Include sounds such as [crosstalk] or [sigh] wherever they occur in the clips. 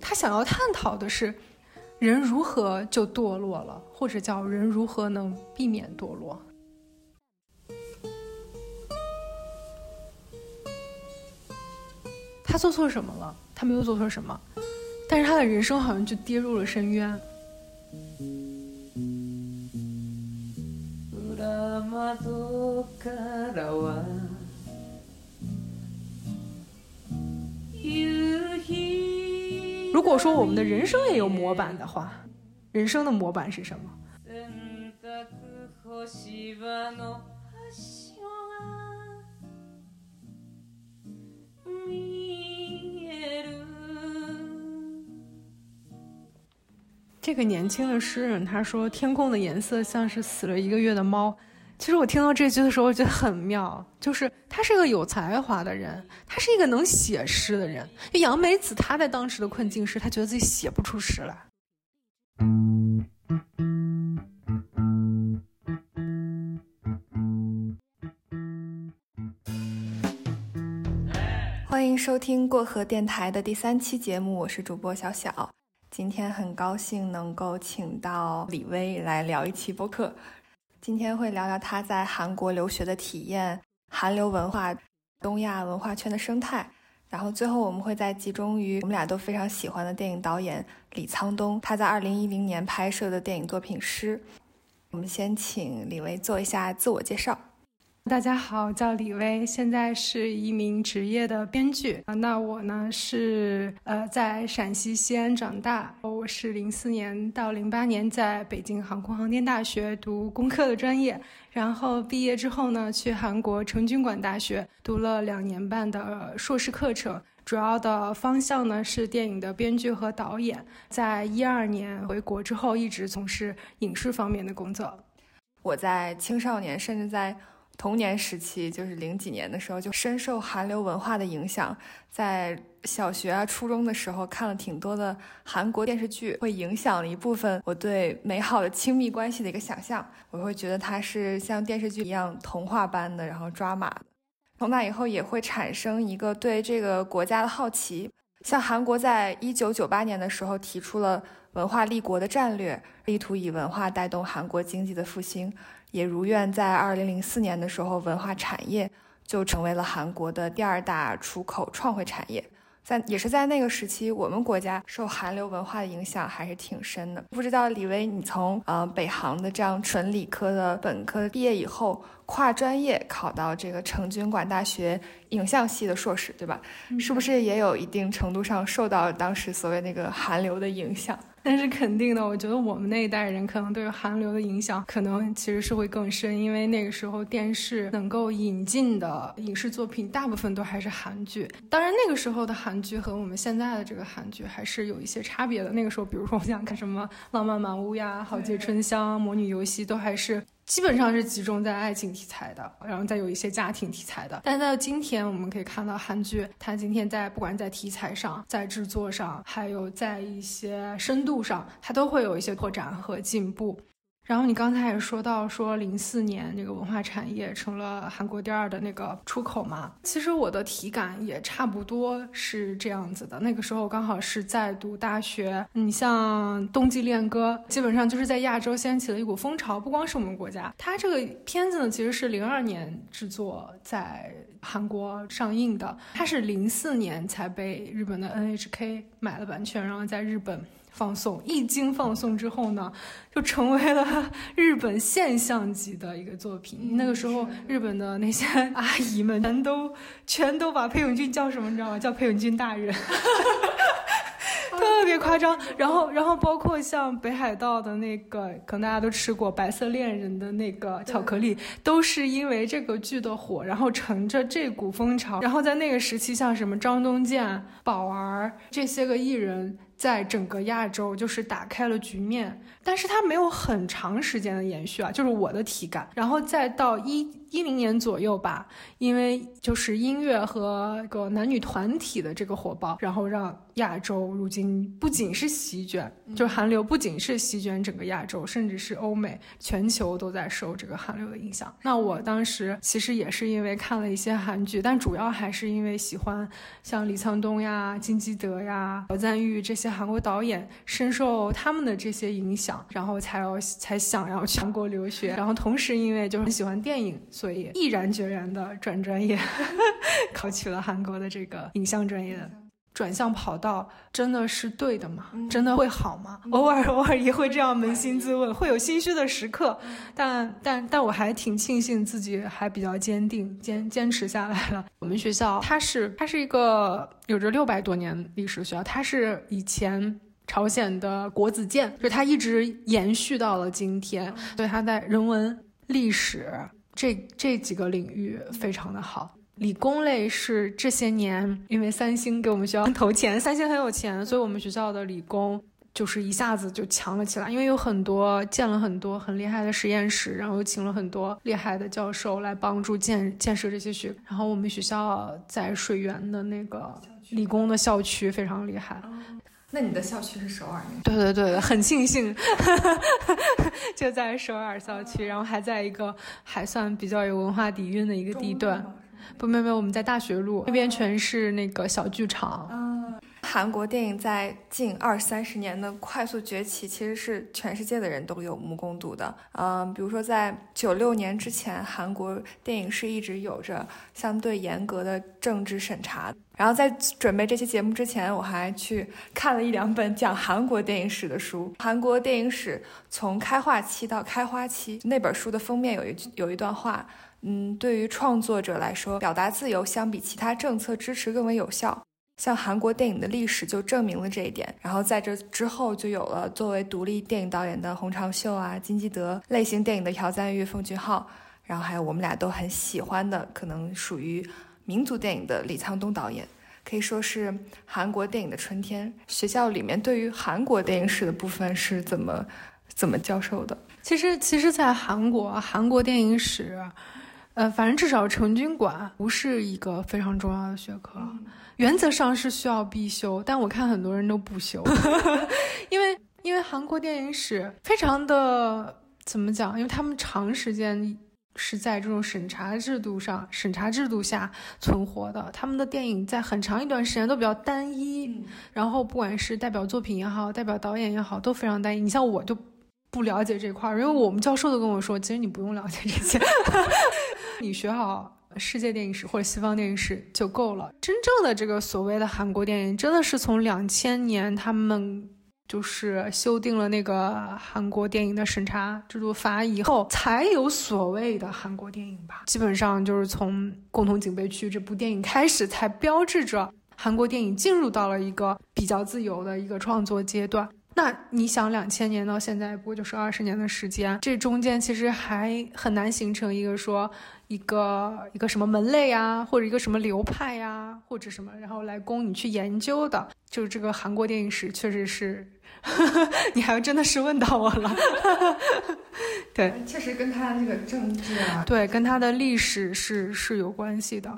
他想要探讨的是，人如何就堕落了，或者叫人如何能避免堕落。他做错什么了？他没有做错什么，但是他的人生好像就跌入了深渊。如果说我们的人生也有模板的话，人生的模板是什么？这个年轻的诗人他说：“天空的颜色像是死了一个月的猫。”其实我听到这句的时候，我觉得很妙，就是他是个有才华的人，他是一个能写诗的人。杨梅子他在当时的困境是，他觉得自己写不出诗来。欢迎收听过河电台的第三期节目，我是主播小小。今天很高兴能够请到李薇来聊一期播客。今天会聊聊他在韩国留学的体验、韩流文化、东亚文化圈的生态，然后最后我们会再集中于我们俩都非常喜欢的电影导演李沧东，他在二零一零年拍摄的电影作品《诗》。我们先请李维做一下自我介绍。大家好，我叫李薇，现在是一名职业的编剧啊。那我呢是呃在陕西西安长大，我是零四年到零八年在北京航空航天大学读工科的专业，然后毕业之后呢去韩国成均馆大学读了两年半的硕士课程，主要的方向呢是电影的编剧和导演。在一二年回国之后，一直从事影视方面的工作。我在青少年，甚至在童年时期，就是零几年的时候，就深受韩流文化的影响。在小学啊、初中的时候，看了挺多的韩国电视剧，会影响了一部分我对美好的亲密关系的一个想象。我会觉得它是像电视剧一样童话般的，然后抓马的。从那以后，也会产生一个对这个国家的好奇。像韩国在一九九八年的时候提出了文化立国的战略，力图以文化带动韩国经济的复兴。也如愿在二零零四年的时候，文化产业就成为了韩国的第二大出口创汇产业。在也是在那个时期，我们国家受韩流文化的影响还是挺深的。不知道李威，你从呃北航的这样纯理科的本科毕业以后，跨专业考到这个成均馆大学影像系的硕士，对吧？是不是也有一定程度上受到当时所谓那个韩流的影响？那是肯定的，我觉得我们那一代人可能对韩流的影响，可能其实是会更深，因为那个时候电视能够引进的影视作品，大部分都还是韩剧。当然，那个时候的韩剧和我们现在的这个韩剧还是有一些差别的。那个时候，比如说我想看什么《浪漫满屋》呀，《豪杰春香》《魔女游戏》，都还是。基本上是集中在爱情题材的，然后再有一些家庭题材的。但是到今天，我们可以看到韩剧，它今天在不管在题材上、在制作上，还有在一些深度上，它都会有一些拓展和进步。然后你刚才也说到，说零四年那个文化产业成了韩国第二的那个出口嘛？其实我的体感也差不多是这样子的。那个时候刚好是在读大学，你像冬季恋歌，基本上就是在亚洲掀起了一股风潮。不光是我们国家，它这个片子呢，其实是零二年制作，在韩国上映的，它是零四年才被日本的 NHK 买了版权，然后在日本。放送一经放送之后呢，就成为了日本现象级的一个作品。那个时候，日本的那些阿姨们全都全都把裴勇俊叫什么，你知道吗？叫裴勇俊大人，[laughs] 特别夸张。然后，然后包括像北海道的那个，可能大家都吃过《白色恋人》的那个巧克力，都是因为这个剧的火，然后乘着这股风潮，然后在那个时期，像什么张东健、宝儿这些个艺人。在整个亚洲就是打开了局面，但是它没有很长时间的延续啊，就是我的体感。然后再到一一零年左右吧，因为就是音乐和个男女团体的这个火爆，然后让亚洲如今不仅是席卷，就韩流不仅是席卷整个亚洲，甚至是欧美，全球都在受这个韩流的影响。那我当时其实也是因为看了一些韩剧，但主要还是因为喜欢像李沧东呀、金基德呀、朴赞玉这些韩国导演，深受他们的这些影响，然后才要才想要去韩国留学。然后同时因为就是喜欢电影。所以毅然决然的转专业，[laughs] 考取了韩国的这个影像专业。转向跑道真的是对的吗？真的会好吗？偶尔 [laughs] 偶尔也会这样扪心自问，会有心虚的时刻。但但但我还挺庆幸自己还比较坚定，坚坚持下来了。我们学校它是它是一个有着六百多年历史学校，它是以前朝鲜的国子监，就它一直延续到了今天。所以它在人文历史。这这几个领域非常的好，理工类是这些年因为三星给我们学校 [laughs] 投钱，三星很有钱，所以我们学校的理工就是一下子就强了起来，因为有很多建了很多很厉害的实验室，然后又请了很多厉害的教授来帮助建建设这些学，然后我们学校在水源的那个理工的校区非常厉害。那你的校区是首尔？对对对很庆幸，[laughs] 就在首尔校区，然后还在一个还算比较有文化底蕴的一个地段。不，没有没有，我们在大学路那边全是那个小剧场。韩国电影在近二三十年的快速崛起，其实是全世界的人都有目共睹的。嗯，比如说在九六年之前，韩国电影是一直有着相对严格的政治审查。然后在准备这期节目之前，我还去看了一两本讲韩国电影史的书。韩国电影史从开化期到开花期，那本书的封面有一句有一段话，嗯，对于创作者来说，表达自由相比其他政策支持更为有效。像韩国电影的历史就证明了这一点，然后在这之后就有了作为独立电影导演的洪长秀啊、金基德，类型电影的朴赞玉、奉俊昊，然后还有我们俩都很喜欢的，可能属于民族电影的李沧东导演，可以说是韩国电影的春天。学校里面对于韩国电影史的部分是怎么怎么教授的？其实，其实，在韩国，韩国电影史，呃，反正至少成均馆不是一个非常重要的学科。原则上是需要必修，但我看很多人都不修，[laughs] 因为因为韩国电影史非常的怎么讲？因为他们长时间是在这种审查制度上、审查制度下存活的，他们的电影在很长一段时间都比较单一，然后不管是代表作品也好，代表导演也好，都非常单一。你像我就不了解这块儿，因为我们教授都跟我说，其实你不用了解这些，[laughs] 你学好。世界电影史或者西方电影史就够了。真正的这个所谓的韩国电影，真的是从两千年他们就是修订了那个韩国电影的审查制度法以后，才有所谓的韩国电影吧。基本上就是从《共同警备区》这部电影开始，才标志着韩国电影进入到了一个比较自由的一个创作阶段。那你想，两千年到现在不过就是二十年的时间，这中间其实还很难形成一个说一个一个什么门类啊，或者一个什么流派呀，或者什么，然后来供你去研究的。就是这个韩国电影史，确实是，[laughs] 你还真的是问到我了。[laughs] 对，确实跟他那个政治啊，对，跟他的历史是是有关系的。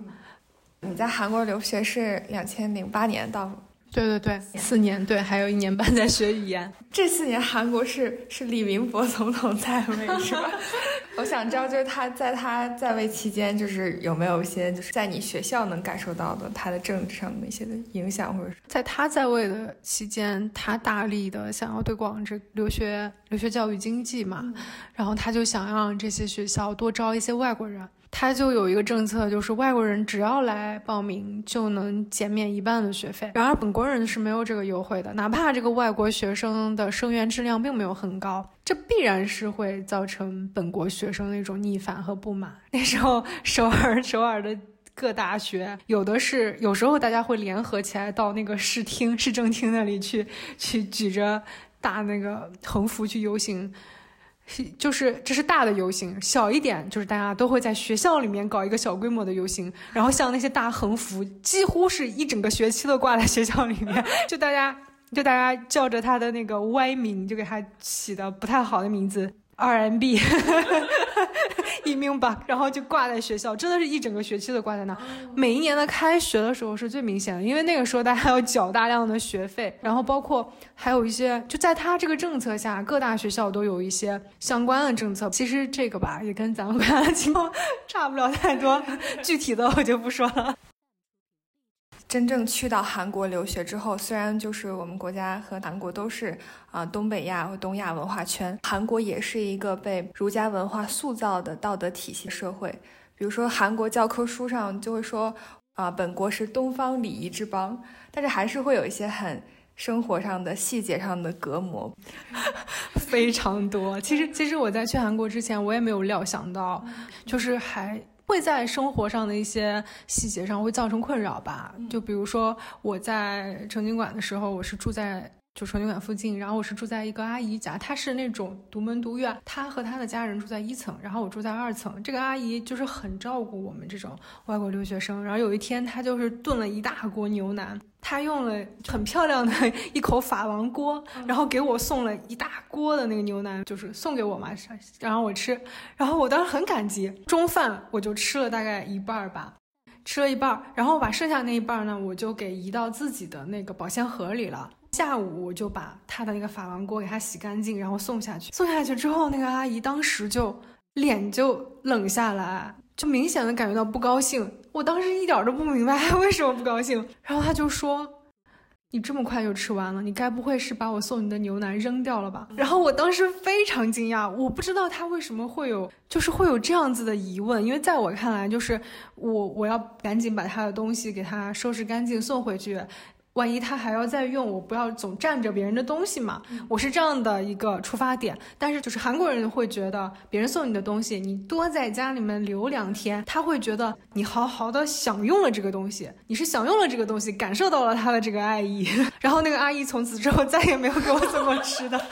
你在韩国留学是两千零八年到。对对对，四年对，还有一年半在学语言。[laughs] 这四年韩国是是李明博总统在位是吧？[laughs] 我想知道，就是他在他在位期间，就是有没有一些就是在你学校能感受到的他的政治上的一些的影响，或者是在他在位的期间，他大力的想要推广这留学留学教育经济嘛，然后他就想让这些学校多招一些外国人。他就有一个政策，就是外国人只要来报名就能减免一半的学费。然而本国人是没有这个优惠的，哪怕这个外国学生的生源质量并没有很高，这必然是会造成本国学生的一种逆反和不满。那时候首尔首尔的各大学有的是，有时候大家会联合起来到那个市厅市政厅那里去，去举着大那个横幅去游行。就是这是大的游行，小一点就是大家都会在学校里面搞一个小规模的游行，然后像那些大横幅，几乎是一整个学期都挂在学校里面，就大家就大家叫着他的那个歪名，就给他起的不太好的名字，RMB 一命吧，然后就挂在学校，真的是一整个学期都挂在那。每一年的开学的时候是最明显的，因为那个时候大家要缴大量的学费，然后包括还有一些，就在他这个政策下，各大学校都有一些相关的政策。其实这个吧，也跟咱们国家的情况 [laughs] 差不了太多，具体的我就不说了。真正去到韩国留学之后，虽然就是我们国家和韩国都是啊东北亚或东亚文化圈，韩国也是一个被儒家文化塑造的道德体系社会。比如说韩国教科书上就会说啊，本国是东方礼仪之邦，但是还是会有一些很生活上的细节上的隔膜，[laughs] 非常多。其实，其实我在去韩国之前，我也没有料想到，就是还。会在生活上的一些细节上会造成困扰吧？就比如说我在成均馆的时候，我是住在就成牛馆附近，然后我是住在一个阿姨家，她是那种独门独院，她和她的家人住在一层，然后我住在二层。这个阿姨就是很照顾我们这种外国留学生。然后有一天，她就是炖了一大锅牛腩。她用了很漂亮的一口法王锅，然后给我送了一大锅的那个牛腩，就是送给我嘛，然后我吃，然后我当时很感激。中饭我就吃了大概一半儿吧，吃了一半儿，然后把剩下那一半儿呢，我就给移到自己的那个保鲜盒里了。下午我就把他的那个珐琅锅给他洗干净，然后送下去。送下去之后，那个阿姨当时就脸就冷下来。就明显的感觉到不高兴，我当时一点都不明白为什么不高兴。然后他就说：“你这么快就吃完了，你该不会是把我送你的牛腩扔掉了吧？”然后我当时非常惊讶，我不知道他为什么会有，就是会有这样子的疑问，因为在我看来，就是我我要赶紧把他的东西给他收拾干净送回去。万一他还要再用，我不要总占着别人的东西嘛？我是这样的一个出发点。但是就是韩国人会觉得，别人送你的东西，你多在家里面留两天，他会觉得你好好的享用了这个东西，你是享用了这个东西，感受到了他的这个爱意。[laughs] 然后那个阿姨从此之后再也没有给我送过吃的。[laughs]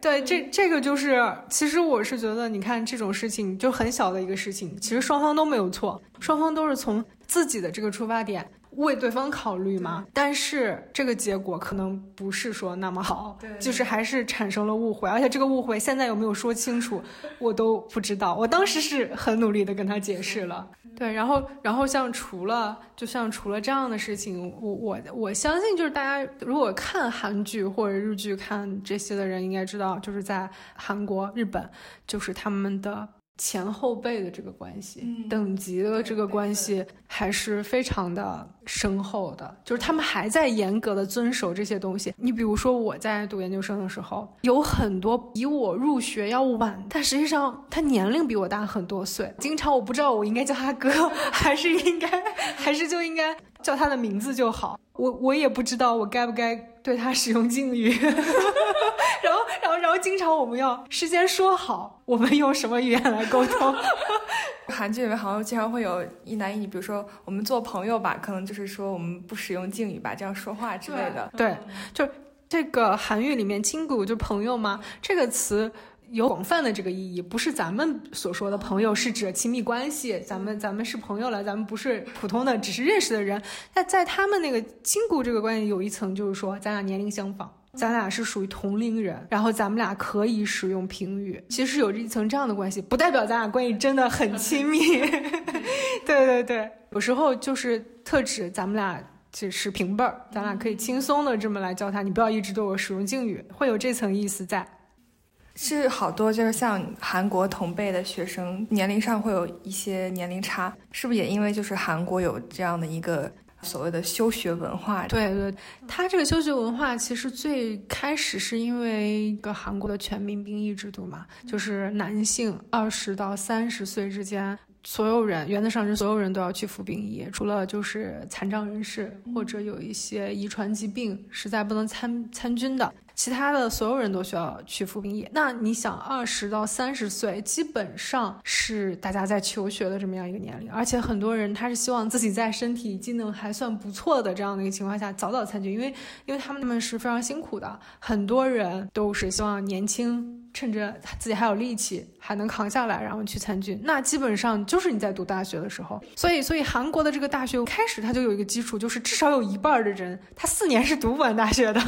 对，这这个就是，其实我是觉得，你看这种事情就很小的一个事情，其实双方都没有错，双方都是从自己的这个出发点。为对方考虑嘛，但是这个结果可能不是说那么好，就是还是产生了误会，而且这个误会现在有没有说清楚，我都不知道。我当时是很努力的跟他解释了，对，然后然后像除了就像除了这样的事情，我我我相信就是大家如果看韩剧或者日剧看这些的人应该知道，就是在韩国、日本，就是他们的。前后辈的这个关系，等级的这个关系还是非常的深厚的，就是他们还在严格的遵守这些东西。你比如说我在读研究生的时候，有很多比我入学要晚，但实际上他年龄比我大很多岁。经常我不知道我应该叫他哥，还是应该，还是就应该叫他的名字就好。我我也不知道我该不该对他使用敬语。然后，经常我们要事先说好，我们用什么语言来沟通。[laughs] 韩剧里面好像经常会有一男一女，比如说我们做朋友吧，可能就是说我们不使用敬语吧，这样说话之类的。对，就这个韩语里面“亲骨”就朋友嘛，这个词有广泛的这个意义，不是咱们所说的朋友是指亲密关系，咱们咱们是朋友了，咱们不是普通的只是认识的人。那在他们那个“亲故”这个关系有一层，就是说咱俩年龄相仿。咱俩是属于同龄人，然后咱们俩可以使用平语，其实有着一层这样的关系，不代表咱俩关系真的很亲密。[laughs] 对对对，有时候就是特指咱们俩只是平辈儿，咱俩可以轻松的这么来交谈，你不要一直对我使用敬语，会有这层意思在。是好多就是像韩国同辈的学生，年龄上会有一些年龄差，是不是也因为就是韩国有这样的一个。所谓的休学文化，对对，他这个休学文化其实最开始是因为一个韩国的全民兵役制度嘛，就是男性二十到三十岁之间，所有人原则上是所有人都要去服兵役，除了就是残障人士或者有一些遗传疾病实在不能参参军的。其他的所有人都需要去服兵役。那你想，二十到三十岁基本上是大家在求学的这么样一个年龄，而且很多人他是希望自己在身体机能还算不错的这样的一个情况下早早参军，因为因为他们他们是非常辛苦的，很多人都是希望年轻。趁着自己还有力气，还能扛下来，然后去参军，那基本上就是你在读大学的时候。所以，所以韩国的这个大学开始它就有一个基础，就是至少有一半的人他四年是读不完大学的，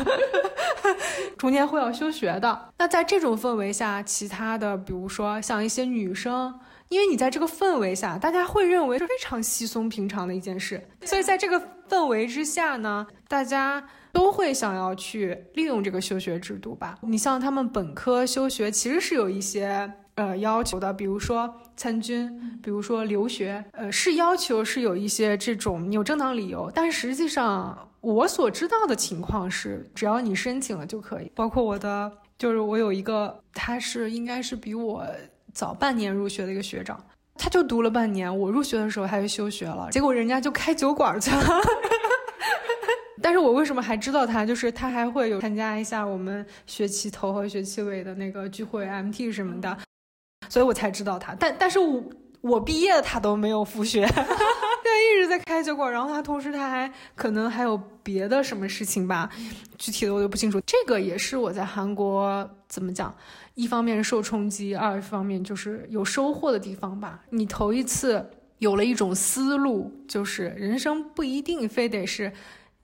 [laughs] 中间会要休学的。那在这种氛围下，其他的比如说像一些女生。因为你在这个氛围下，大家会认为是非常稀松平常的一件事，所以在这个氛围之下呢，大家都会想要去利用这个休学制度吧。你像他们本科休学，其实是有一些呃要求的，比如说参军，比如说留学，呃，是要求是有一些这种有正当理由。但实际上，我所知道的情况是，只要你申请了就可以。包括我的，就是我有一个，他是应该是比我。早半年入学的一个学长，他就读了半年。我入学的时候他就休学了，结果人家就开酒馆去了。但是我为什么还知道他？就是他还会有参加一下我们学期头和学期尾的那个聚会、MT 什么的，所以我才知道他。但但是我我毕业他都没有复学，[laughs] 对，一直在开酒馆。然后他同时他还可能还有别的什么事情吧，具体的我就不清楚。这个也是我在韩国怎么讲？一方面受冲击，二方面就是有收获的地方吧。你头一次有了一种思路，就是人生不一定非得是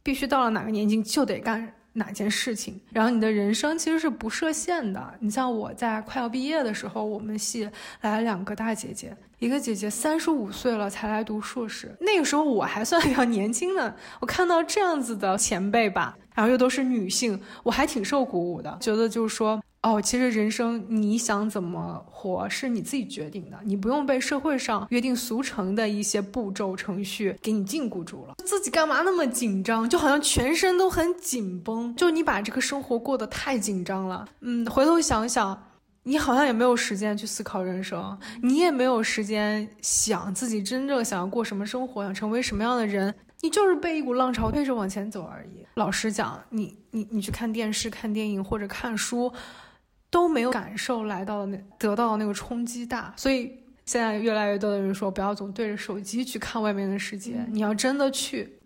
必须到了哪个年纪就得干哪件事情，然后你的人生其实是不设限的。你像我在快要毕业的时候，我们系来了两个大姐姐，一个姐姐三十五岁了才来读硕士，那个时候我还算比较年轻的。我看到这样子的前辈吧，然后又都是女性，我还挺受鼓舞的，觉得就是说。哦，其实人生你想怎么活是你自己决定的，你不用被社会上约定俗成的一些步骤程序给你禁锢住了。自己干嘛那么紧张？就好像全身都很紧绷，就你把这个生活过得太紧张了。嗯，回头想想，你好像也没有时间去思考人生，你也没有时间想自己真正想要过什么生活，想成为什么样的人。你就是被一股浪潮推着往前走而已。老实讲，你你你去看电视、看电影或者看书。都没有感受来到那得到的那个冲击大，所以现在越来越多的人说不要总对着手机去看外面的世界，你要真的去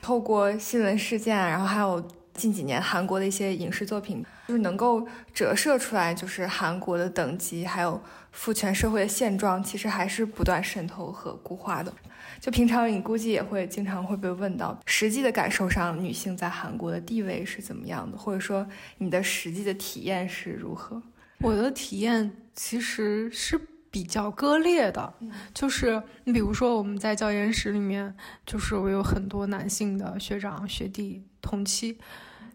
透过新闻事件，然后还有近几年韩国的一些影视作品，就是能够折射出来，就是韩国的等级还有父权社会的现状，其实还是不断渗透和固化的。就平常你估计也会经常会被问到，实际的感受上，女性在韩国的地位是怎么样的，或者说你的实际的体验是如何？我的体验其实是比较割裂的，就是你比如说我们在教研室里面，就是我有很多男性的学长、学弟、同期。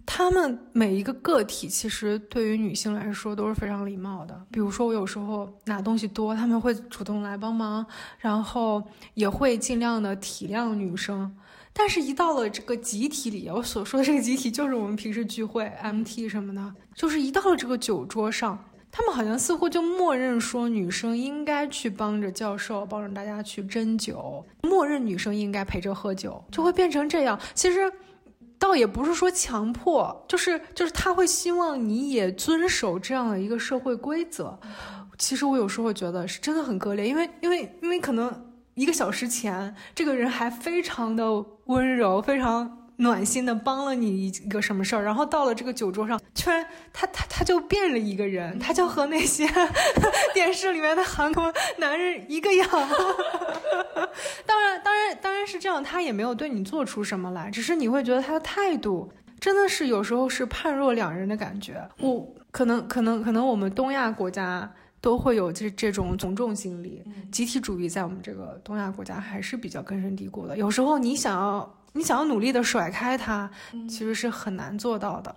他们每一个个体其实对于女性来说都是非常礼貌的。比如说，我有时候拿东西多，他们会主动来帮忙，然后也会尽量的体谅女生。但是，一到了这个集体里，我所说的这个集体就是我们平时聚会、MT 什么的，就是一到了这个酒桌上，他们好像似乎就默认说女生应该去帮着教授，帮着大家去斟酒，默认女生应该陪着喝酒，就会变成这样。其实。倒也不是说强迫，就是就是他会希望你也遵守这样的一个社会规则。其实我有时候觉得是真的很割裂，因为因为因为可能一个小时前这个人还非常的温柔，非常。暖心的帮了你一个什么事儿，然后到了这个酒桌上，居然他他他就变了一个人，他就和那些 [laughs] 电视里面的韩国男人一个样。[laughs] 当然，当然，当然是这样，他也没有对你做出什么来，只是你会觉得他的态度真的是有时候是判若两人的感觉。我可能可能可能我们东亚国家都会有这这种从众心理，集体主义在我们这个东亚国家还是比较根深蒂固的。有时候你想要。你想要努力的甩开它，其实是很难做到的。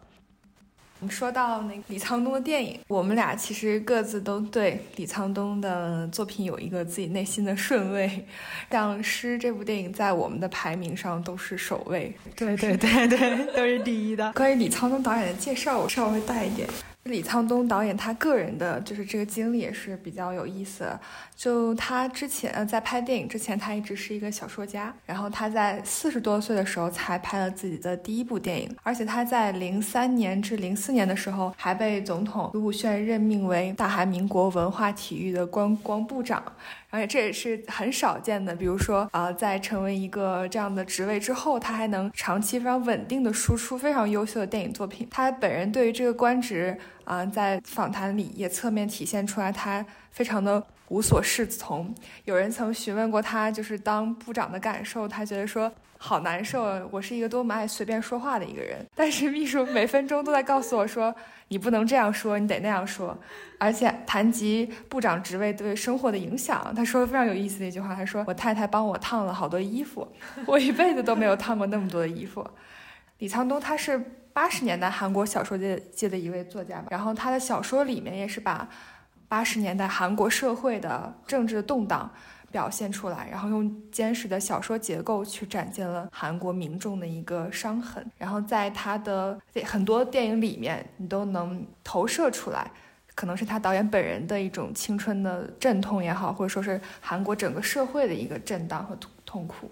你说到那李沧东的电影，我们俩其实各自都对李沧东的作品有一个自己内心的顺位，像《诗》这部电影在我们的排名上都是首位。对对对对，都是第一的。关于李沧东导演的介绍，我稍微带一点。李沧东导演他个人的就是这个经历也是比较有意思。就他之前呃在拍电影之前，他一直是一个小说家。然后他在四十多岁的时候才拍了自己的第一部电影，而且他在零三年至零四年的时候还被总统卢武铉任命为大韩民国文化体育的观光部长。而且这也是很少见的，比如说啊，在成为一个这样的职位之后，他还能长期非常稳定的输出非常优秀的电影作品。他本人对于这个官职啊，在访谈里也侧面体现出来他非常的无所适从。有人曾询问过他，就是当部长的感受，他觉得说好难受，我是一个多么爱随便说话的一个人。但是秘书每分钟都在告诉我说，你不能这样说，你得那样说。而且谈及部长职位对生活的影响，他说非常有意思的一句话，他说我太太帮我烫了好多衣服，[laughs] 我一辈子都没有烫过那么多的衣服。李沧东他是八十年代韩国小说界界的一位作家吧，然后他的小说里面也是把八十年代韩国社会的政治动荡表现出来，然后用坚实的小说结构去展现了韩国民众的一个伤痕，然后在他的很多电影里面你都能投射出来，可能是他导演本人的一种青春的阵痛也好，或者说是韩国整个社会的一个震荡和痛痛苦。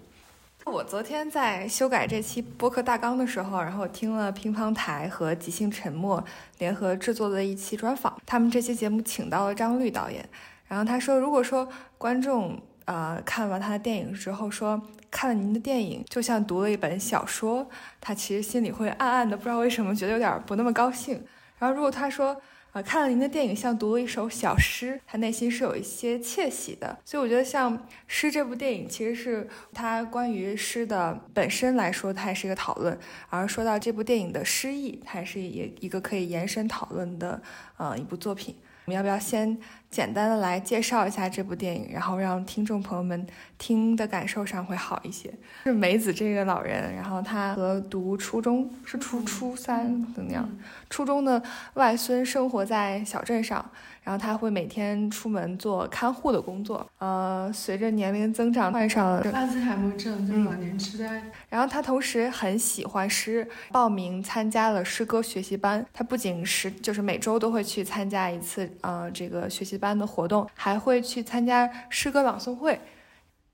我昨天在修改这期播客大纲的时候，然后听了乒乓台和即兴沉默联合制作的一期专访。他们这期节目请到了张律导演，然后他说，如果说观众呃看完他的电影之后说看了您的电影就像读了一本小说，他其实心里会暗暗的不知道为什么觉得有点不那么高兴。然后如果他说。啊，看了您的电影，像读了一首小诗，他内心是有一些窃喜的。所以我觉得，像《诗》这部电影，其实是他关于诗的本身来说，它也是一个讨论；而说到这部电影的诗意，它也是一一个可以延伸讨论的，呃，一部作品。我们要不要先简单的来介绍一下这部电影，然后让听众朋友们听的感受上会好一些？是梅子这个老人，然后他和读初中是初初三的那样，初中的外孙生活在小镇上。然后他会每天出门做看护的工作，呃，随着年龄增长，患上了阿兹海默症，就是老年痴呆。然后他同时很喜欢诗，报名参加了诗歌学习班。他不仅是就是每周都会去参加一次，呃，这个学习班的活动，还会去参加诗歌朗诵会。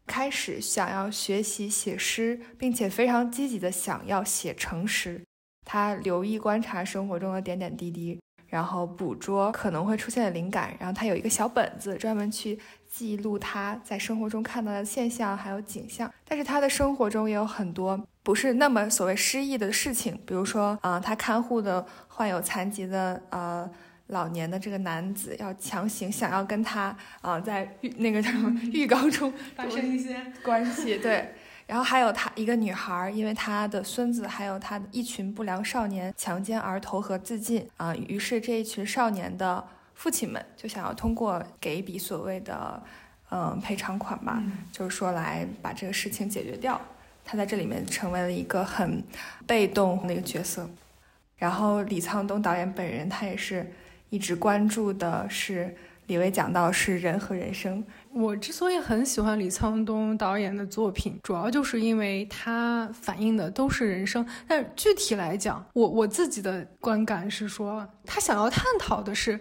开始想要学习写诗，并且非常积极的想要写成诗。他留意观察生活中的点点滴滴。然后捕捉可能会出现的灵感，然后他有一个小本子，专门去记录他在生活中看到的现象还有景象。但是他的生活中也有很多不是那么所谓诗意的事情，比如说啊，他看护的患有残疾的呃老年的这个男子要强行想要跟他啊在浴那个叫什么 [laughs] 浴缸中发生一些关系，对。然后还有他一个女孩，因为她的孙子还有他一群不良少年强奸而投河自尽啊，于是这一群少年的父亲们就想要通过给一笔所谓的嗯赔偿款吧，就是说来把这个事情解决掉。他在这里面成为了一个很被动的一个角色。然后李沧东导演本人他也是一直关注的是李维讲到是人和人生。我之所以很喜欢李沧东导演的作品，主要就是因为他反映的都是人生。但具体来讲，我我自己的观感是说，他想要探讨的是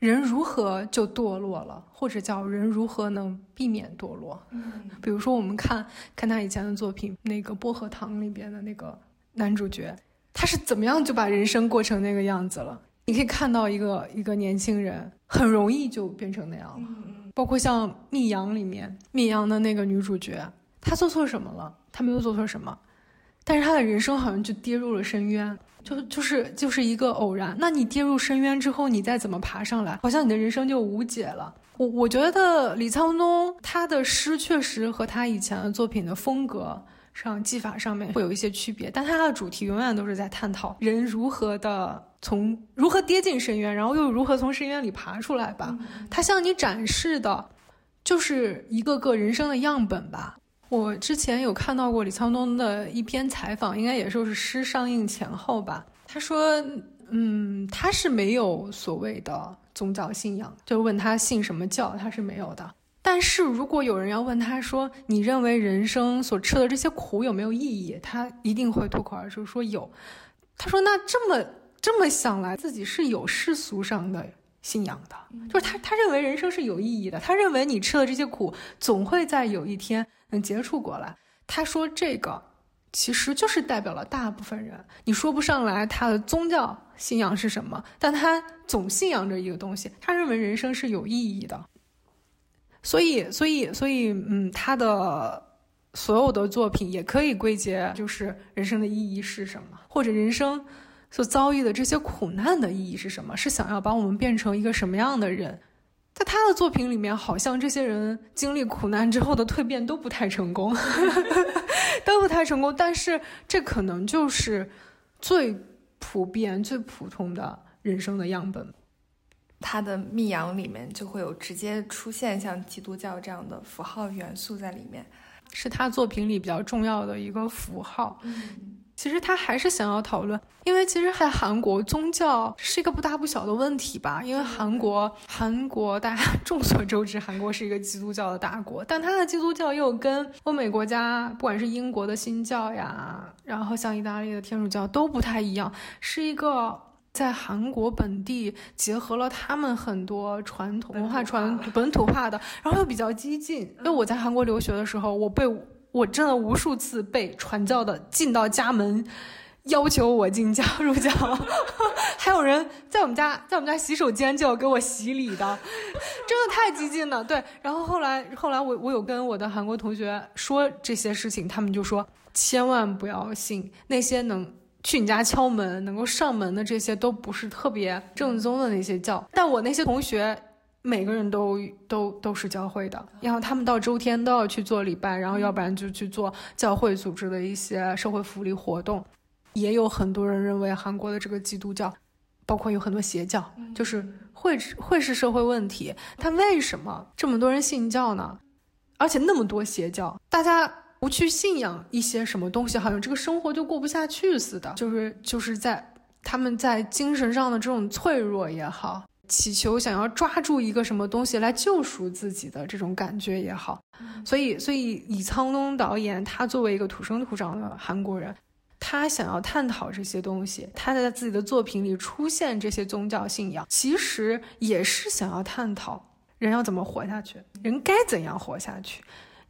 人如何就堕落了，或者叫人如何能避免堕落。嗯，比如说我们看看他以前的作品，那个《薄荷糖》里边的那个男主角，他是怎么样就把人生过成那个样子了？你可以看到一个一个年轻人很容易就变成那样了。包括像《密阳》里面，《密阳》的那个女主角，她做错什么了？她没有做错什么，但是她的人生好像就跌入了深渊，就就是就是一个偶然。那你跌入深渊之后，你再怎么爬上来，好像你的人生就无解了。我我觉得李沧东他的诗确实和他以前的作品的风格上、技法上面会有一些区别，但它的主题永远都是在探讨人如何的。从如何跌进深渊，然后又如何从深渊里爬出来吧。他向你展示的，就是一个个人生的样本吧。我之前有看到过李沧东的一篇采访，应该也就是诗上映前后吧。他说，嗯，他是没有所谓的宗教信仰，就问他信什么教，他是没有的。但是如果有人要问他说，你认为人生所吃的这些苦有没有意义，他一定会脱口而出说有。他说，那这么。这么想来，自己是有世俗上的信仰的，就是他他认为人生是有意义的，他认为你吃了这些苦，总会在有一天能接触过来。他说这个其实就是代表了大部分人，你说不上来他的宗教信仰是什么，但他总信仰着一个东西，他认为人生是有意义的。所以，所以，所以，嗯，他的所有的作品也可以归结，就是人生的意义是什么，或者人生。所遭遇的这些苦难的意义是什么？是想要把我们变成一个什么样的人？在他的作品里面，好像这些人经历苦难之后的蜕变都不太成功，[laughs] 都不太成功。但是这可能就是最普遍、最普通的人生的样本。他的密阳里面就会有直接出现像基督教这样的符号元素在里面，是他作品里比较重要的一个符号。其实他还是想要讨论，因为其实在韩国宗教是一个不大不小的问题吧。因为韩国，韩国大家 [laughs] 众所周知，韩国是一个基督教的大国，但它的基督教又跟欧美国家，不管是英国的新教呀，然后像意大利的天主教都不太一样，是一个在韩国本地结合了他们很多传统文化传本土化的，然后又比较激进。因为我在韩国留学的时候，我被。我真的无数次被传教的进到家门，要求我进教入教，[laughs] 还有人在我们家在我们家洗手间就要给我洗礼的，真的太激进了。对，然后后来后来我我有跟我的韩国同学说这些事情，他们就说千万不要信那些能去你家敲门、能够上门的这些都不是特别正宗的那些教。但我那些同学。每个人都都都是教会的，然后他们到周天都要去做礼拜，然后要不然就去做教会组织的一些社会福利活动。也有很多人认为韩国的这个基督教，包括有很多邪教，就是会会是社会问题。他为什么这么多人信教呢？而且那么多邪教，大家不去信仰一些什么东西，好像这个生活就过不下去似的。就是就是在他们在精神上的这种脆弱也好。祈求想要抓住一个什么东西来救赎自己的这种感觉也好，所以，所以李沧东导演他作为一个土生土长的韩国人，他想要探讨这些东西，他在自己的作品里出现这些宗教信仰，其实也是想要探讨人要怎么活下去，人该怎样活下去，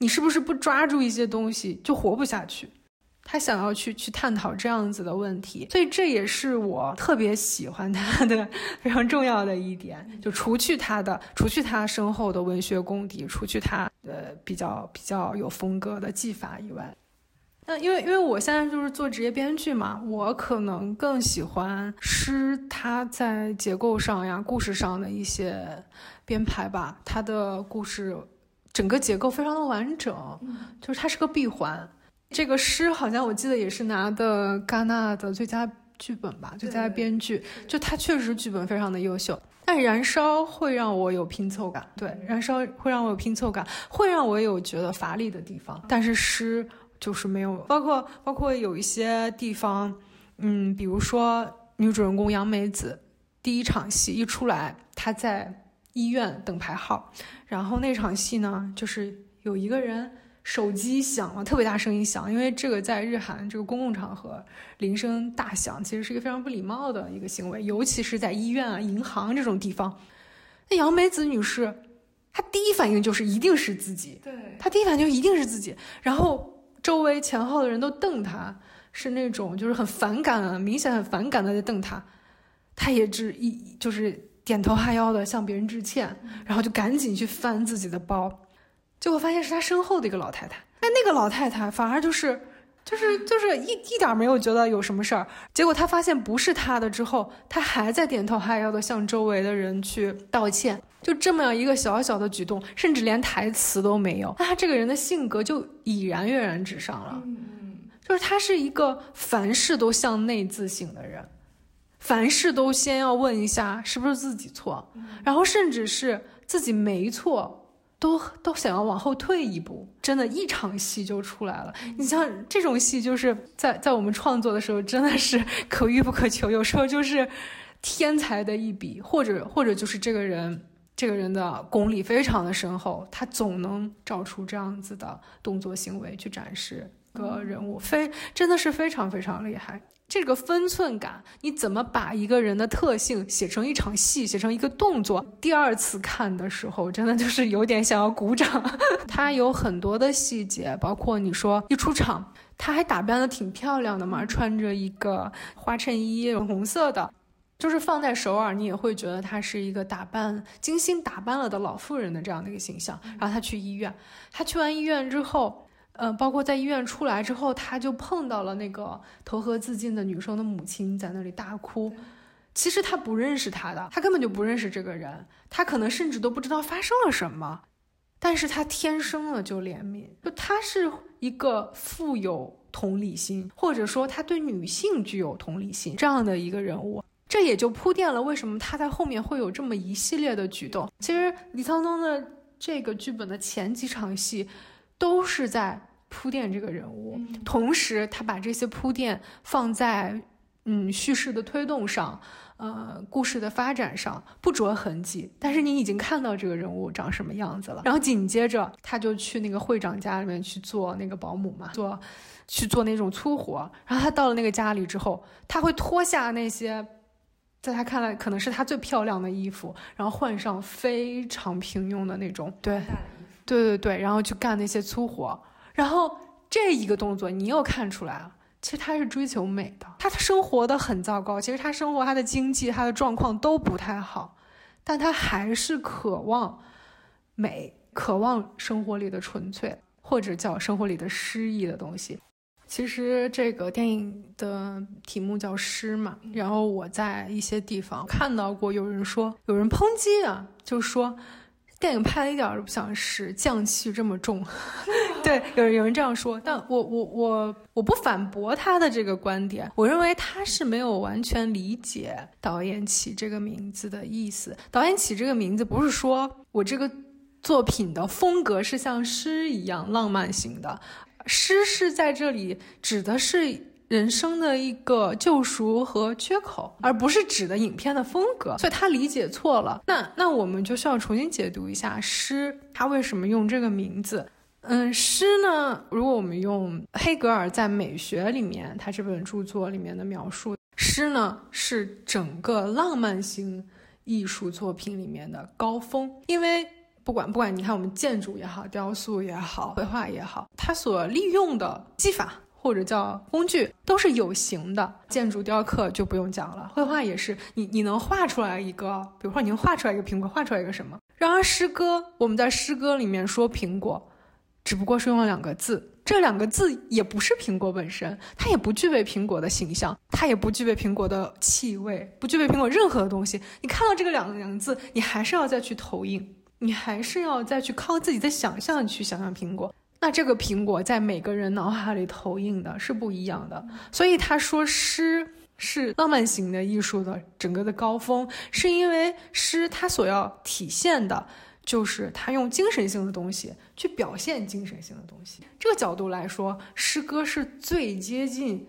你是不是不抓住一些东西就活不下去？他想要去去探讨这样子的问题，所以这也是我特别喜欢他的非常重要的一点。就除去他的，除去他深厚的文学功底，除去他呃比较比较有风格的技法以外，那因为因为我现在就是做职业编剧嘛，我可能更喜欢诗，他在结构上呀、故事上的一些编排吧。他的故事整个结构非常的完整，就是它是个闭环。这个诗好像我记得也是拿的戛纳的最佳剧本吧，最佳编剧。就它确实剧本非常的优秀，但燃烧会让我有拼凑感。对，燃烧会让我有拼凑感，会让我有觉得乏力的地方。但是诗就是没有，包括包括有一些地方，嗯，比如说女主人公杨梅子第一场戏一出来，她在医院等排号，然后那场戏呢，就是有一个人。手机响了，特别大声音响，因为这个在日韩这个公共场合铃声大响，其实是一个非常不礼貌的一个行为，尤其是在医院啊、银行这种地方。那杨梅子女士，她第一反应就是一定是自己，对，她第一反应就一定是自己，然后周围前后的人都瞪她，是那种就是很反感，明显很反感的在瞪她，她也只一就是点头哈腰的向别人致歉，然后就赶紧去翻自己的包。结果发现是他身后的一个老太太，哎，那个老太太反而就是，就是就是一一点没有觉得有什么事儿。结果他发现不是他的之后，他还在点头哈腰的向周围的人去道歉。就这么样一个小小的举动，甚至连台词都没有，那他这个人的性格就已然跃然纸上了。就是他是一个凡事都向内自省的人，凡事都先要问一下是不是自己错，然后甚至是自己没错。都都想要往后退一步，真的，一场戏就出来了。你像这种戏，就是在在我们创作的时候，真的是可遇不可求。有时候就是天才的一笔，或者或者就是这个人这个人的功力非常的深厚，他总能找出这样子的动作行为去展示个人物，非真的是非常非常厉害。这个分寸感，你怎么把一个人的特性写成一场戏，写成一个动作？第二次看的时候，真的就是有点想要鼓掌。[laughs] 他有很多的细节，包括你说一出场，他还打扮的挺漂亮的嘛，穿着一个花衬衣，红色的，就是放在首尔，你也会觉得她是一个打扮精心打扮了的老妇人的这样的一个形象。然后他去医院，他去完医院之后。呃，包括在医院出来之后，他就碰到了那个投河自尽的女生的母亲，在那里大哭。其实他不认识他的，他根本就不认识这个人，他可能甚至都不知道发生了什么，但是他天生了就怜悯，就他是一个富有同理心，或者说他对女性具有同理心这样的一个人物，这也就铺垫了为什么他在后面会有这么一系列的举动。其实李沧东的这个剧本的前几场戏，都是在铺垫这个人物，同时他把这些铺垫放在嗯叙事的推动上。呃，故事的发展上不着痕迹，但是你已经看到这个人物长什么样子了。然后紧接着他就去那个会长家里面去做那个保姆嘛，做去做那种粗活。然后他到了那个家里之后，他会脱下那些在他看来可能是他最漂亮的衣服，然后换上非常平庸的那种，对，对对对，然后去干那些粗活。然后这一个动作，你又看出来了。其实他是追求美的，他生活的很糟糕。其实他生活，他的经济，他的状况都不太好，但他还是渴望美，渴望生活里的纯粹，或者叫生活里的诗意的东西。其实这个电影的题目叫诗嘛，然后我在一些地方看到过有人说，有人抨击啊，就说。电影拍的一点都不像是匠气这么重 [laughs] [laughs] 对，有人有人这样说，但我我我我不反驳他的这个观点，我认为他是没有完全理解导演起这个名字的意思。导演起这个名字不是说我这个作品的风格是像诗一样浪漫型的，诗是在这里指的是。人生的一个救赎和缺口，而不是指的影片的风格，所以他理解错了。那那我们就需要重新解读一下诗，他为什么用这个名字？嗯，诗呢？如果我们用黑格尔在美学里面他这本著作里面的描述，诗呢是整个浪漫型艺术作品里面的高峰，因为不管不管你看我们建筑也好，雕塑也好，绘画也好，它所利用的技法。或者叫工具都是有形的，建筑雕刻就不用讲了，绘画也是，你你能画出来一个，比如说你能画出来一个苹果，画出来一个什么？然而诗歌，我们在诗歌里面说苹果，只不过是用了两个字，这两个字也不是苹果本身，它也不具备苹果的形象，它也不具备苹果的气味，不具备苹果任何的东西。你看到这个两两个字，你还是要再去投影，你还是要再去靠自己的想象去想象苹果。那这个苹果在每个人脑海里投影的是不一样的，所以他说诗是浪漫型的艺术的整个的高峰，是因为诗它所要体现的就是他用精神性的东西去表现精神性的东西。这个角度来说，诗歌是最接近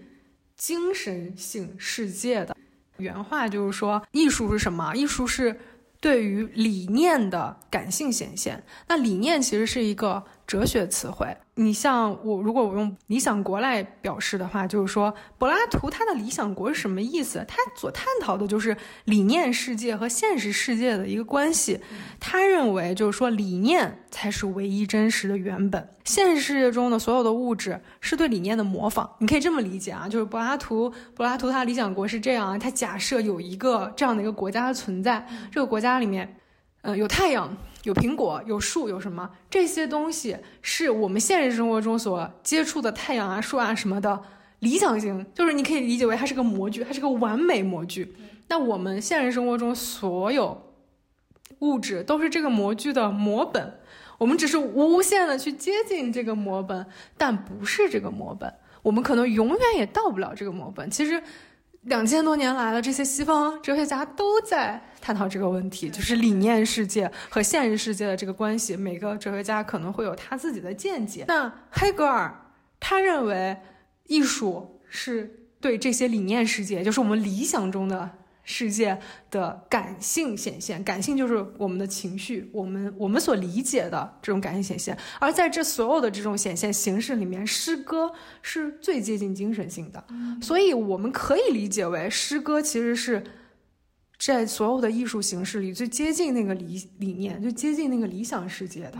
精神性世界的。原话就是说，艺术是什么？艺术是对于理念的感性显现。那理念其实是一个。哲学词汇，你像我，如果我用理想国来表示的话，就是说柏拉图他的理想国是什么意思？他所探讨的就是理念世界和现实世界的一个关系。他认为就是说理念才是唯一真实的原本，现实世界中的所有的物质是对理念的模仿。你可以这么理解啊，就是柏拉图，柏拉图他理想国是这样啊，他假设有一个这样的一个国家存在，这个国家里面，嗯，有太阳。有苹果，有树，有什么？这些东西是我们现实生活中所接触的太阳啊、树啊什么的理想型，就是你可以理解为它是个模具，它是个完美模具。那我们现实生活中所有物质都是这个模具的模本，我们只是无限的去接近这个模本，但不是这个模本，我们可能永远也到不了这个模本。其实。两千多年来了，这些西方哲学家都在探讨这个问题，就是理念世界和现实世界的这个关系。每个哲学家可能会有他自己的见解。那黑格尔他认为，艺术是对这些理念世界，就是我们理想中的。世界的感性显现，感性就是我们的情绪，我们我们所理解的这种感性显现。而在这所有的这种显现形式里面，诗歌是最接近精神性的，所以我们可以理解为，诗歌其实是在所有的艺术形式里最接近那个理理念，最接近那个理想世界的。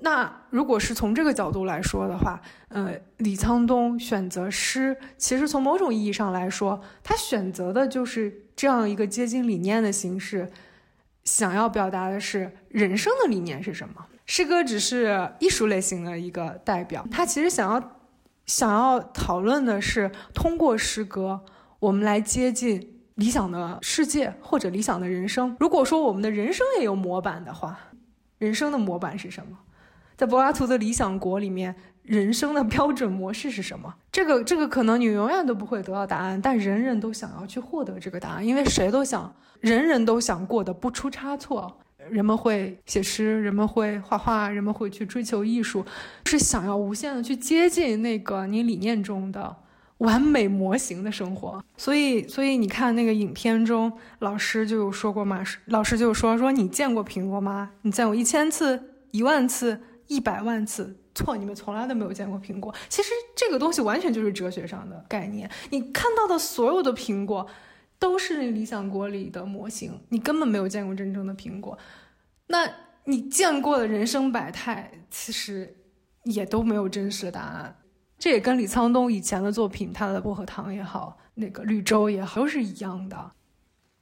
那如果是从这个角度来说的话，呃，李沧东选择诗，其实从某种意义上来说，他选择的就是这样一个接近理念的形式，想要表达的是人生的理念是什么？诗歌只是艺术类型的一个代表，他其实想要想要讨论的是通过诗歌，我们来接近理想的世界或者理想的人生。如果说我们的人生也有模板的话，人生的模板是什么？在柏拉图的理想国里面，人生的标准模式是什么？这个这个可能你永远都不会得到答案，但人人都想要去获得这个答案，因为谁都想，人人都想过得不出差错。人们会写诗，人们会画画，人们会去追求艺术，是想要无限的去接近那个你理念中的完美模型的生活。所以，所以你看那个影片中，老师就有说过嘛，老师就说说你见过苹果吗？你见过一千次、一万次、一百万次？错，你们从来都没有见过苹果。其实这个东西完全就是哲学上的概念。你看到的所有的苹果。都是那理想国里的模型，你根本没有见过真正的苹果。那你见过的人生百态，其实也都没有真实的答案。这也跟李沧东以前的作品，他的薄荷糖也好，那个绿洲也好，都是一样的。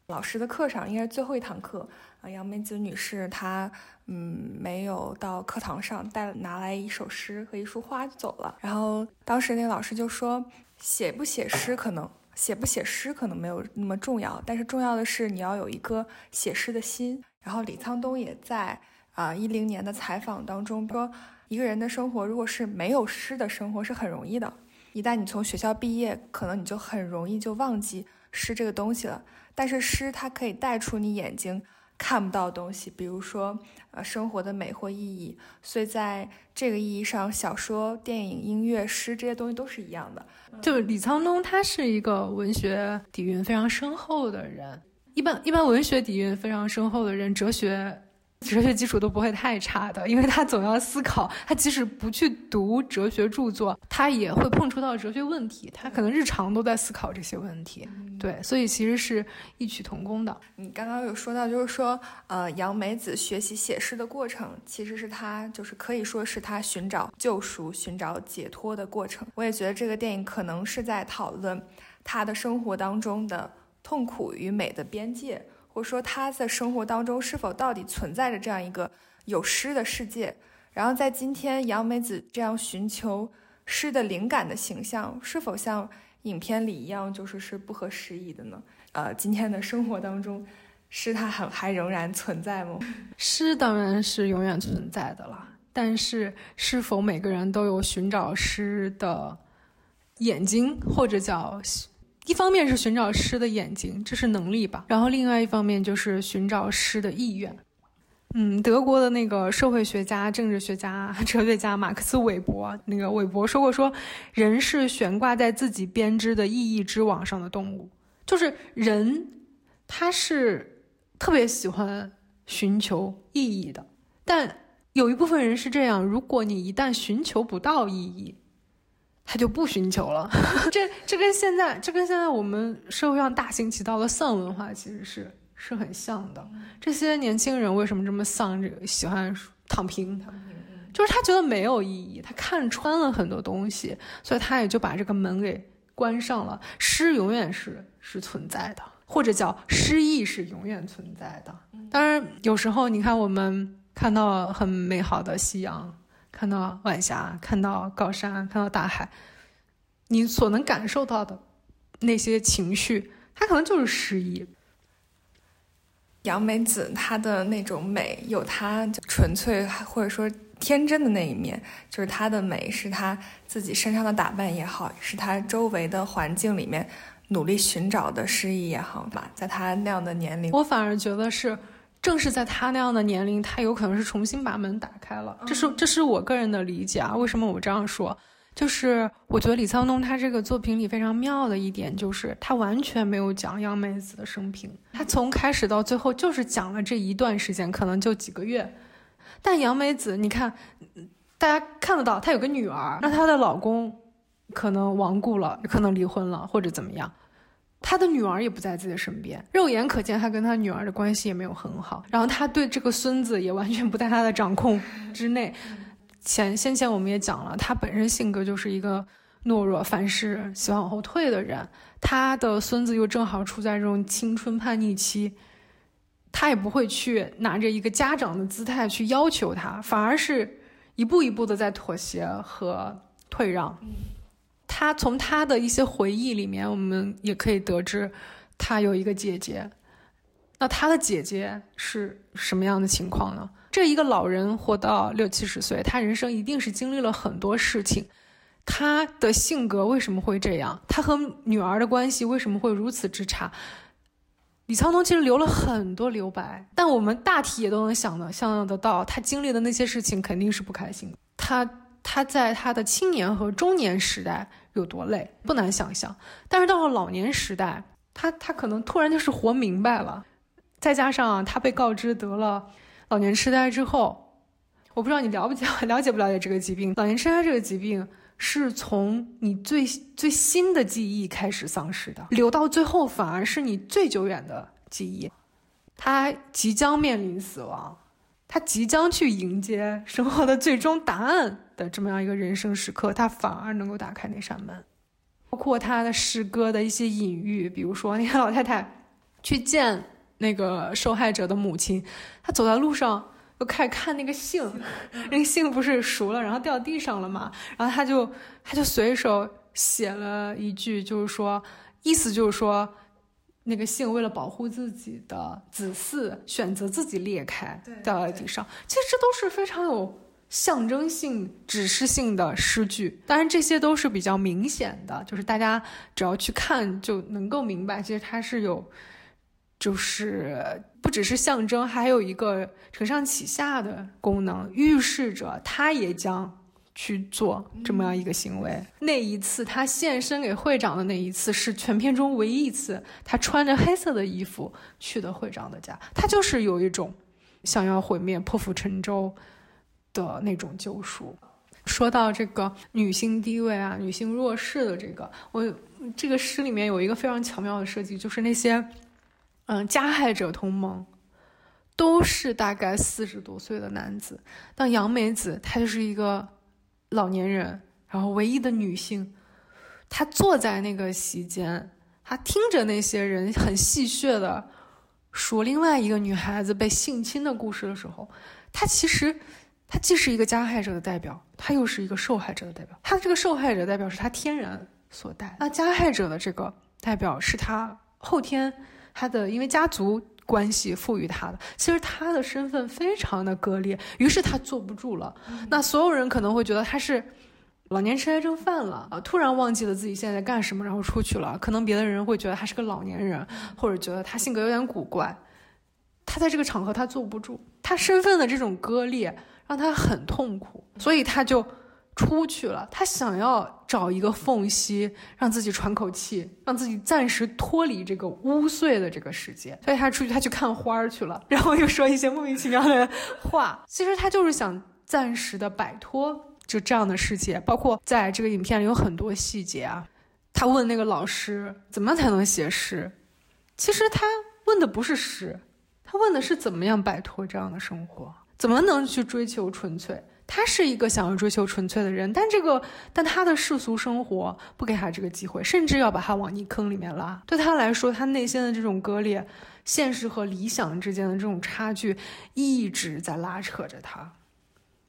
老师的课上应该是最后一堂课啊，杨梅子女士她嗯没有到课堂上带拿来一首诗和一束花就走了。然后当时那个老师就说，写不写诗可能。写不写诗可能没有那么重要，但是重要的是你要有一颗写诗的心。然后李沧东也在啊一零年的采访当中说，一个人的生活如果是没有诗的生活是很容易的。一旦你从学校毕业，可能你就很容易就忘记诗这个东西了。但是诗它可以带出你眼睛。看不到东西，比如说，呃，生活的美或意义。所以在这个意义上，小说、电影、音乐、诗这些东西都是一样的。就是李沧东，他是一个文学底蕴非常深厚的人。一般一般文学底蕴非常深厚的人，哲学。哲学基础都不会太差的，因为他总要思考。他即使不去读哲学著作，他也会碰触到哲学问题。他可能日常都在思考这些问题。对，所以其实是异曲同工的。你刚刚有说到，就是说，呃，杨梅子学习写诗的过程，其实是他就是可以说是他寻找救赎、寻找解脱的过程。我也觉得这个电影可能是在讨论他的生活当中的痛苦与美的边界。或者说他在生活当中是否到底存在着这样一个有诗的世界？然后在今天杨梅子这样寻求诗的灵感的形象，是否像影片里一样，就是是不合时宜的呢？呃，今天的生活当中，诗它还还仍然存在吗？诗当然是永远存在的了，但是是否每个人都有寻找诗的眼睛，或者叫？一方面是寻找诗的眼睛，这是能力吧。然后另外一方面就是寻找诗的意愿。嗯，德国的那个社会学家、政治学家、哲学家马克思韦伯，那个韦伯说过，说人是悬挂在自己编织的意义之网上的动物，就是人，他是特别喜欢寻求意义的。但有一部分人是这样，如果你一旦寻求不到意义，他就不寻求了，[laughs] 这这跟现在这跟现在我们社会上大行其道的丧文化其实是是很像的。这些年轻人为什么这么丧？这个喜欢躺平，就是他觉得没有意义，他看穿了很多东西，所以他也就把这个门给关上了。诗永远是是存在的，或者叫诗意是永远存在的。当然，有时候你看我们看到很美好的夕阳。看到晚霞，看到高山，看到大海，你所能感受到的那些情绪，它可能就是诗意。杨梅子她的那种美，有她纯粹或者说天真的那一面，就是她的美是她自己身上的打扮也好，是她周围的环境里面努力寻找的诗意也好吧，在她那样的年龄，我反而觉得是。正是在他那样的年龄，他有可能是重新把门打开了。这是这是我个人的理解啊。为什么我这样说？就是我觉得李沧东他这个作品里非常妙的一点，就是他完全没有讲杨梅子的生平，他从开始到最后就是讲了这一段时间，可能就几个月。但杨梅子，你看，大家看得到，她有个女儿，那她的老公可能亡故了，可能离婚了，或者怎么样。他的女儿也不在自己的身边，肉眼可见他跟他女儿的关系也没有很好。然后他对这个孙子也完全不在他的掌控之内。前先前我们也讲了，他本身性格就是一个懦弱、凡事喜欢往后退的人。他的孙子又正好处在这种青春叛逆期，他也不会去拿着一个家长的姿态去要求他，反而是一步一步的在妥协和退让。他从他的一些回忆里面，我们也可以得知，他有一个姐姐。那他的姐姐是什么样的情况呢？这一个老人活到六七十岁，他人生一定是经历了很多事情。他的性格为什么会这样？他和女儿的关系为什么会如此之差？李沧东其实留了很多留白，但我们大体也都能想的想象得到，他经历的那些事情肯定是不开心。他他在他的青年和中年时代有多累，不难想象。但是到了老年时代，他他可能突然就是活明白了。再加上他被告知得了老年痴呆之后，我不知道你了不了了解不了解这个疾病。老年痴呆这个疾病。是从你最最新的记忆开始丧失的，留到最后反而是你最久远的记忆。他即将面临死亡，他即将去迎接生活的最终答案的这么样一个人生时刻，他反而能够打开那扇门。包括他的诗歌的一些隐喻，比如说那个老太太去见那个受害者的母亲，她走在路上。又开始看那个杏，那个杏不是熟了，然后掉地上了嘛？然后他就他就随手写了一句，就是说，意思就是说，那个杏为了保护自己的子嗣，选择自己裂开，掉在地上。其实这都是非常有象征性、指示性的诗句。当然，这些都是比较明显的，就是大家只要去看就能够明白，其实它是有，就是。不只是象征，还有一个承上启下的功能，预示着他也将去做这么样一个行为。那一次他献身给会长的那一次，是全片中唯一一次他穿着黑色的衣服去的会长的家。他就是有一种想要毁灭、破釜沉舟的那种救赎。说到这个女性地位啊，女性弱势的这个，我这个诗里面有一个非常巧妙的设计，就是那些。嗯，加害者同盟都是大概四十多岁的男子，但杨梅子她就是一个老年人，然后唯一的女性，她坐在那个席间，她听着那些人很戏谑的说另外一个女孩子被性侵的故事的时候，她其实她既是一个加害者的代表，他又是一个受害者的代表。他这个受害者代表是他天然所带，那加害者的这个代表是他后天。他的因为家族关系赋予他的，其实他的身份非常的割裂，于是他坐不住了。那所有人可能会觉得他是老年痴呆症犯了啊，突然忘记了自己现在在干什么，然后出去了。可能别的人会觉得他是个老年人，或者觉得他性格有点古怪。他在这个场合他坐不住，他身份的这种割裂让他很痛苦，所以他就。出去了，他想要找一个缝隙，让自己喘口气，让自己暂时脱离这个污秽的这个世界。所以他出去，他去看花去了，然后又说一些莫名其妙的话。其实他就是想暂时的摆脱就这样的世界。包括在这个影片里有很多细节啊，他问那个老师怎么才能写诗，其实他问的不是诗，他问的是怎么样摆脱这样的生活，怎么能去追求纯粹。他是一个想要追求纯粹的人，但这个，但他的世俗生活不给他这个机会，甚至要把他往泥坑里面拉。对他来说，他内心的这种割裂，现实和理想之间的这种差距，一直在拉扯着他。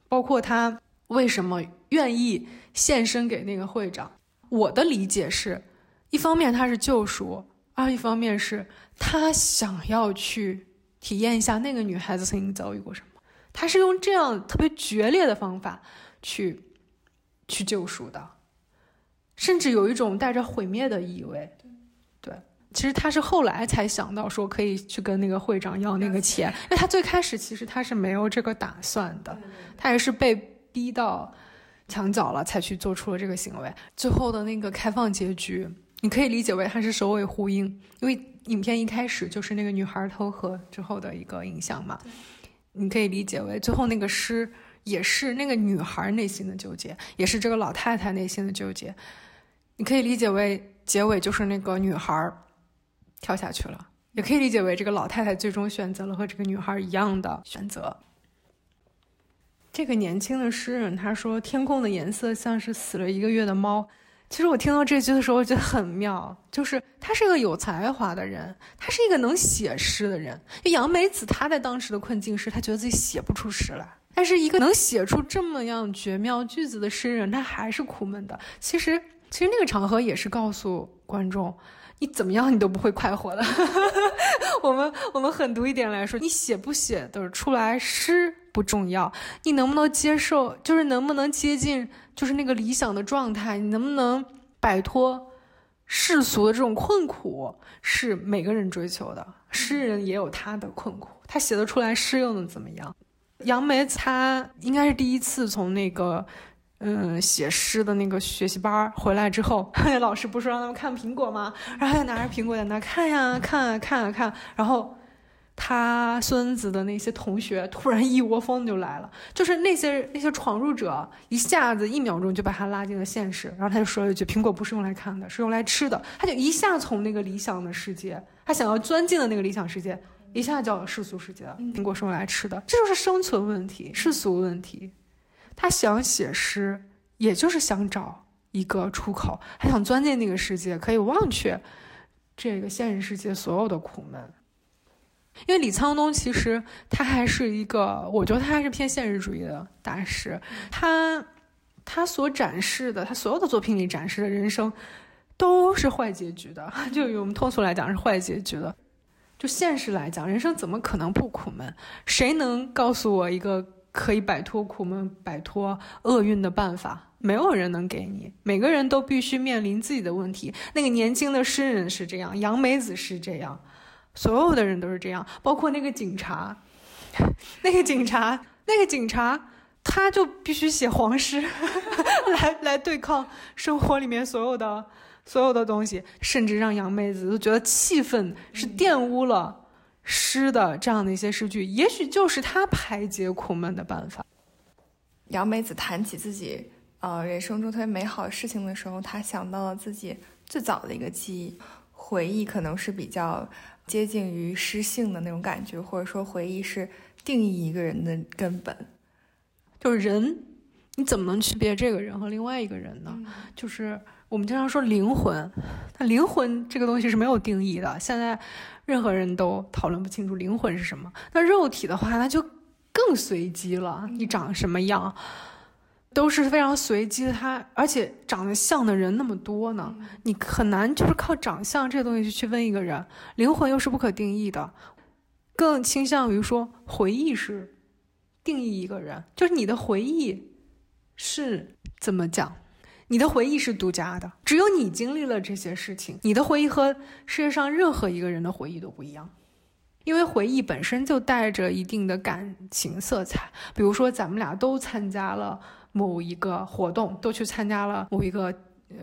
包括他为什么愿意献身给那个会长，我的理解是，一方面他是救赎，二一方面是他想要去体验一下那个女孩子曾经遭遇过什么。他是用这样特别决裂的方法去去救赎的，甚至有一种带着毁灭的意味。对，其实他是后来才想到说可以去跟那个会长要那个钱，因为他最开始其实他是没有这个打算的，他也是被逼到墙角了才去做出了这个行为。最后的那个开放结局，你可以理解为他是首尾呼应，因为影片一开始就是那个女孩偷喝之后的一个影像嘛。你可以理解为最后那个诗也是那个女孩内心的纠结，也是这个老太太内心的纠结。你可以理解为结尾就是那个女孩跳下去了，也可以理解为这个老太太最终选择了和这个女孩一样的选择。这个年轻的诗人他说：“天空的颜色像是死了一个月的猫。”其实我听到这句的时候，我觉得很妙，就是他是个有才华的人，他是一个能写诗的人。杨梅子他在当时的困境是，他觉得自己写不出诗来。但是一个能写出这么样绝妙句子的诗人，他还是苦闷的。其实，其实那个场合也是告诉观众，你怎么样你都不会快活的。[laughs] 我们我们狠毒一点来说，你写不写的出来诗不重要，你能不能接受，就是能不能接近。就是那个理想的状态，你能不能摆脱世俗的这种困苦，是每个人追求的。诗人也有他的困苦，他写得出来诗又能怎么样？杨梅他应该是第一次从那个嗯写诗的那个学习班回来之后，[laughs] 老师不是说让他们看苹果吗？然后他就拿着苹果在那看呀看啊看啊看，然后。他孙子的那些同学突然一窝蜂就来了，就是那些那些闯入者一下子一秒钟就把他拉进了现实，然后他就说了一句：“苹果不是用来看的，是用来吃的。”他就一下从那个理想的世界，他想要钻进的那个理想世界，一下叫了世俗世界。苹果是用来吃的，这就是生存问题、世俗问题。他想写诗，也就是想找一个出口，他想钻进那个世界，可以忘却这个现实世界所有的苦闷。因为李沧东其实他还是一个，我觉得他还是偏现实主义的大师。他他所展示的，他所有的作品里展示的人生，都是坏结局的。[laughs] 就以我们通俗来讲是坏结局的。就现实来讲，人生怎么可能不苦闷？谁能告诉我一个可以摆脱苦闷、摆脱厄运的办法？没有人能给你。每个人都必须面临自己的问题。那个年轻的诗人是这样，杨梅子是这样。所有的人都是这样，包括那个警察，[laughs] 那个警察，那个警察，他就必须写黄诗，[laughs] 来来对抗生活里面所有的所有的东西，甚至让杨妹子都觉得气愤，是玷污了诗的这样的一些诗句，也许就是他排解苦闷的办法。杨梅子谈起自己呃人生中特别美好的事情的时候，他想到了自己最早的一个记忆回忆，可能是比较。接近于失性的那种感觉，或者说回忆是定义一个人的根本。就是人，你怎么能区别这个人和另外一个人呢？就是我们经常说灵魂，那灵魂这个东西是没有定义的。现在任何人都讨论不清楚灵魂是什么。那肉体的话，那就更随机了。你长什么样？都是非常随机的，他而且长得像的人那么多呢，你很难就是靠长相这个东西去问一个人，灵魂又是不可定义的，更倾向于说回忆是定义一个人，就是你的回忆是怎么讲，你的回忆是独家的，只有你经历了这些事情，你的回忆和世界上任何一个人的回忆都不一样，因为回忆本身就带着一定的感情色彩，比如说咱们俩都参加了。某一个活动都去参加了某一个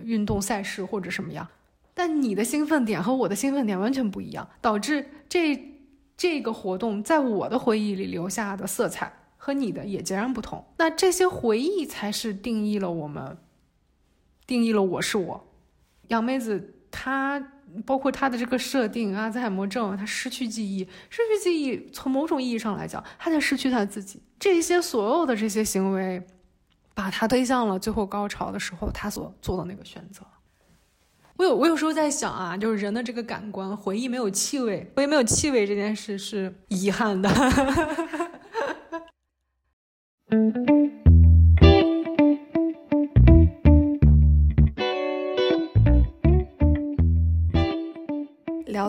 运动赛事或者什么样，但你的兴奋点和我的兴奋点完全不一样，导致这这个活动在我的回忆里留下的色彩和你的也截然不同。那这些回忆才是定义了我们，定义了我是我。杨妹子她包括她的这个设定，阿兹海默症，她失去记忆，失去记忆，从某种意义上来讲，她在失去她自己。这些所有的这些行为。把他推向了最后高潮的时候，他所做的那个选择。我有我有时候在想啊，就是人的这个感官回忆没有气味，回忆没有气味这件事是遗憾的。[laughs]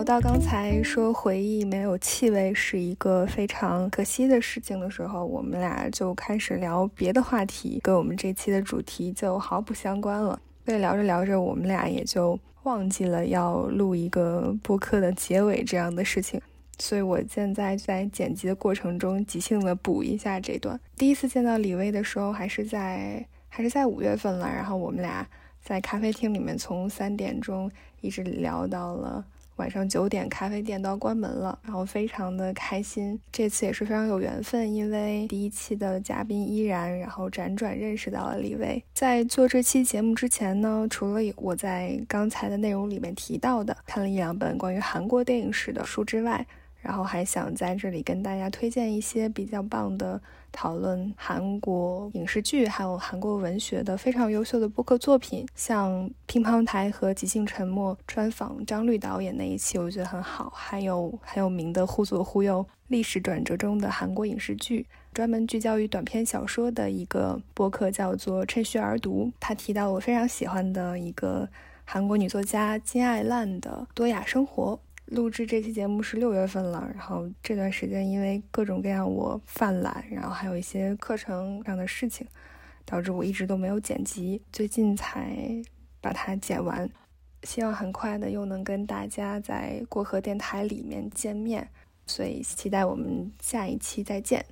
到刚才说回忆没有气味是一个非常可惜的事情的时候，我们俩就开始聊别的话题，跟我们这期的主题就毫不相关了。所以聊着聊着，我们俩也就忘记了要录一个播客的结尾这样的事情。所以我现在在剪辑的过程中即兴的补一下这段。第一次见到李薇的时候，还是在还是在五月份了，然后我们俩在咖啡厅里面从三点钟一直聊到了。晚上九点，咖啡店都要关门了，然后非常的开心。这次也是非常有缘分，因为第一期的嘉宾依然，然后辗转认识到了李薇。在做这期节目之前呢，除了我在刚才的内容里面提到的看了一两本关于韩国电影史的书之外，然后还想在这里跟大家推荐一些比较棒的讨论韩国影视剧还有韩国文学的非常优秀的播客作品，像乒乓台和即兴沉默专访张律导演那一期，我觉得很好。还有很有名的《忽左忽右：历史转折中的韩国影视剧》，专门聚焦于短篇小说的一个播客叫做《趁虚而读》，他提到我非常喜欢的一个韩国女作家金爱烂的多雅生活。录制这期节目是六月份了，然后这段时间因为各种各样我犯懒，然后还有一些课程上的事情，导致我一直都没有剪辑，最近才把它剪完。希望很快的又能跟大家在过河电台里面见面，所以期待我们下一期再见。